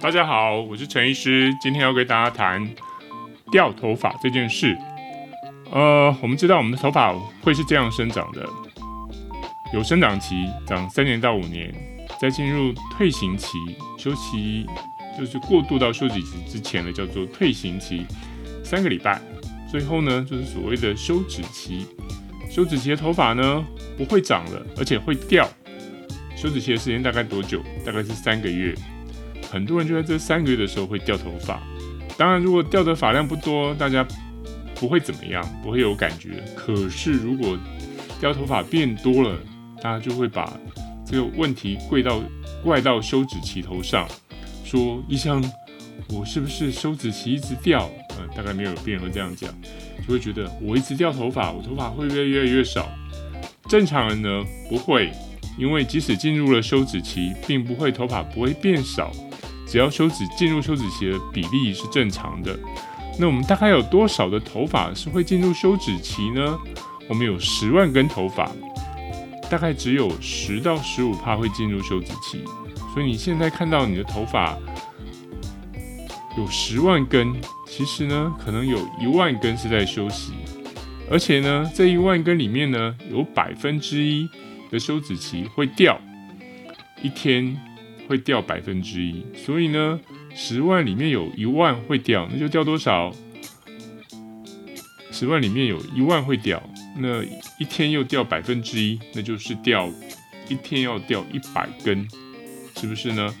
大家好，我是陈医师，今天要跟大家谈掉头发这件事。呃，我们知道我们的头发会是这样生长的，有生长期，长三年到五年，再进入退行期，休息就是过渡到休止期之前的叫做退行期，三个礼拜，最后呢就是所谓的休止期。休止期的头发呢不会长了，而且会掉。休止期的时间大概多久？大概是三个月。很多人就在这三个月的时候会掉头发，当然，如果掉的发量不多，大家不会怎么样，不会有感觉。可是如果掉头发变多了，大家就会把这个问题怪到怪到休止期头上，说医生，我是不是休止期一直掉？嗯，大概没有病人会这样讲，就会觉得我一直掉头发，我头发会不会越来越少？正常人呢不会，因为即使进入了休止期，并不会头发不会变少。只要休止进入休止期的比例是正常的，那我们大概有多少的头发是会进入休止期呢？我们有十万根头发，大概只有十到十五帕会进入休止期。所以你现在看到你的头发有十万根，其实呢，可能有一万根是在休息，而且呢，这一万根里面呢，有百分之一的休止期会掉一天。会掉百分之一，所以呢，十万里面有一万会掉，那就掉多少？十万里面有一万会掉，那一天又掉百分之一，那就是掉一天要掉一百根，是不是呢？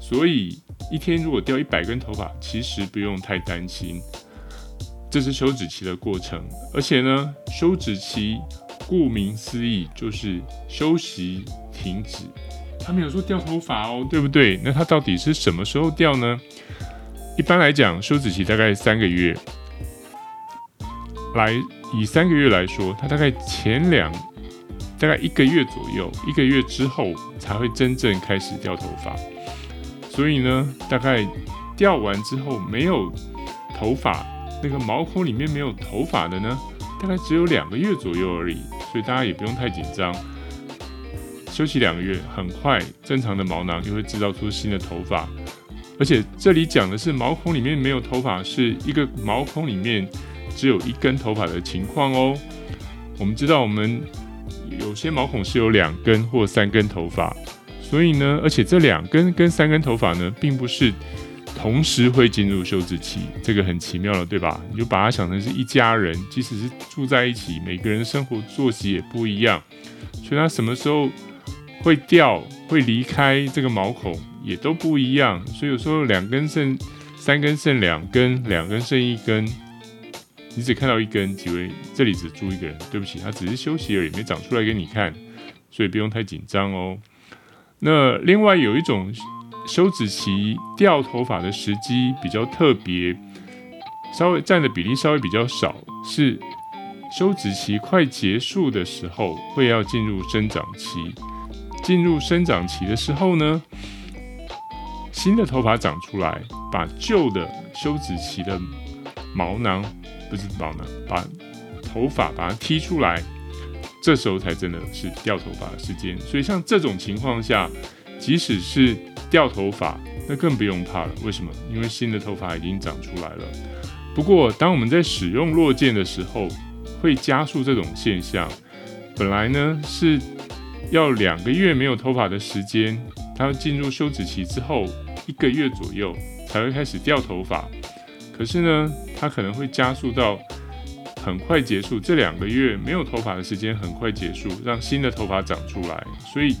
所以一天如果掉一百根头发，其实不用太担心，这是休止期的过程，而且呢，休止期顾名思义就是休息停止。他没有说掉头发哦，对不对？那他到底是什么时候掉呢？一般来讲，休止期大概三个月。来，以三个月来说，他大概前两，大概一个月左右，一个月之后才会真正开始掉头发。所以呢，大概掉完之后没有头发，那个毛孔里面没有头发的呢，大概只有两个月左右而已。所以大家也不用太紧张。休息两个月，很快正常的毛囊就会制造出新的头发，而且这里讲的是毛孔里面没有头发，是一个毛孔里面只有一根头发的情况哦。我们知道，我们有些毛孔是有两根或三根头发，所以呢，而且这两根跟三根头发呢，并不是同时会进入休止期，这个很奇妙了，对吧？你就把它想成是一家人，即使是住在一起，每个人生活作息也不一样，所以他什么时候会掉，会离开这个毛孔，也都不一样。所以有时候两根剩三根剩两根，两根剩一根，你只看到一根，以为这里只住一个人。对不起，他只是休息而已，没长出来给你看，所以不用太紧张哦。那另外有一种休止期掉头发的时机比较特别，稍微占的比例稍微比较少，是休止期快结束的时候，会要进入生长期。进入生长期的时候呢，新的头发长出来，把旧的休止期的毛囊，不是毛囊，把头发把它踢出来，这时候才真的是掉头发的时间。所以像这种情况下，即使是掉头发，那更不用怕了。为什么？因为新的头发已经长出来了。不过，当我们在使用落健的时候，会加速这种现象。本来呢是。要两个月没有头发的时间，它进入休止期之后一个月左右才会开始掉头发。可是呢，它可能会加速到很快结束，这两个月没有头发的时间很快结束，让新的头发长出来。所以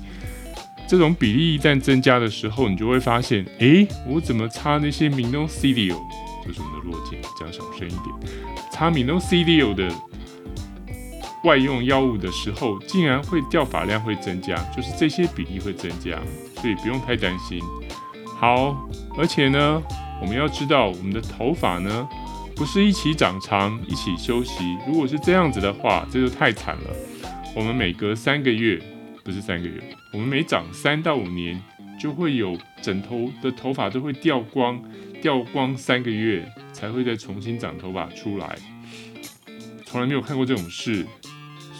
这种比例一旦增加的时候，你就会发现，诶，我怎么擦那些 Minoxidil，就是我们的落健，讲小声一点，擦 Minoxidil 的。外用药物的时候，竟然会掉发量会增加，就是这些比例会增加，所以不用太担心。好，而且呢，我们要知道，我们的头发呢，不是一起长长一起休息。如果是这样子的话，这就太惨了。我们每隔三个月，不是三个月，我们每长三到五年，就会有整头的头发都会掉光，掉光三个月才会再重新长头发出来。从来没有看过这种事。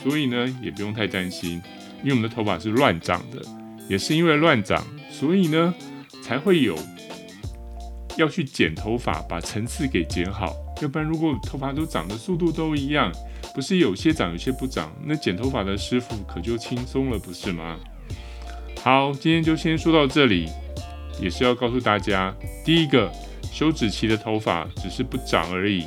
所以呢，也不用太担心，因为我们的头发是乱长的，也是因为乱长，所以呢，才会有要去剪头发，把层次给剪好。要不然，如果头发都长的速度都一样，不是有些长，有些不长，那剪头发的师傅可就轻松了，不是吗？好，今天就先说到这里，也是要告诉大家，第一个，休止期的头发只是不长而已，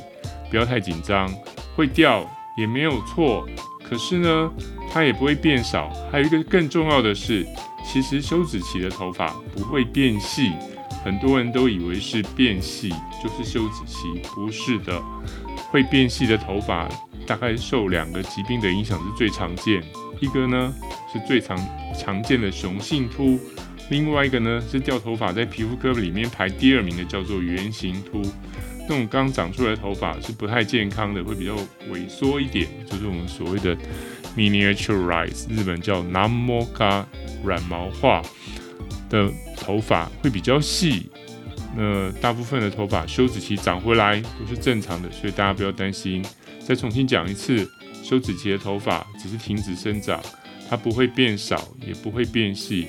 不要太紧张，会掉也没有错，可是呢，它也不会变少。还有一个更重要的是，其实休止期的头发不会变细，很多人都以为是变细就是休止期，不是的，会变细的头发大概受两个疾病的影响是最常见，一个呢。是最常常见的雄性秃，另外一个呢是掉头发，在皮肤科里面排第二名的，叫做圆形秃。那种刚长出来的头发是不太健康的，会比较萎缩一点，就是我们所谓的 miniaturize，日本叫 namoka 软毛化的头发会比较细。那大部分的头发休止期长回来都是正常的，所以大家不要担心。再重新讲一次，休止期的头发只是停止生长。它不会变少，也不会变细，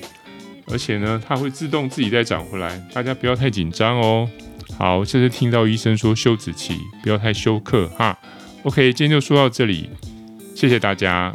而且呢，它会自动自己再长回来。大家不要太紧张哦。好，这次听到医生说休止期，不要太休克哈。OK，今天就说到这里，谢谢大家。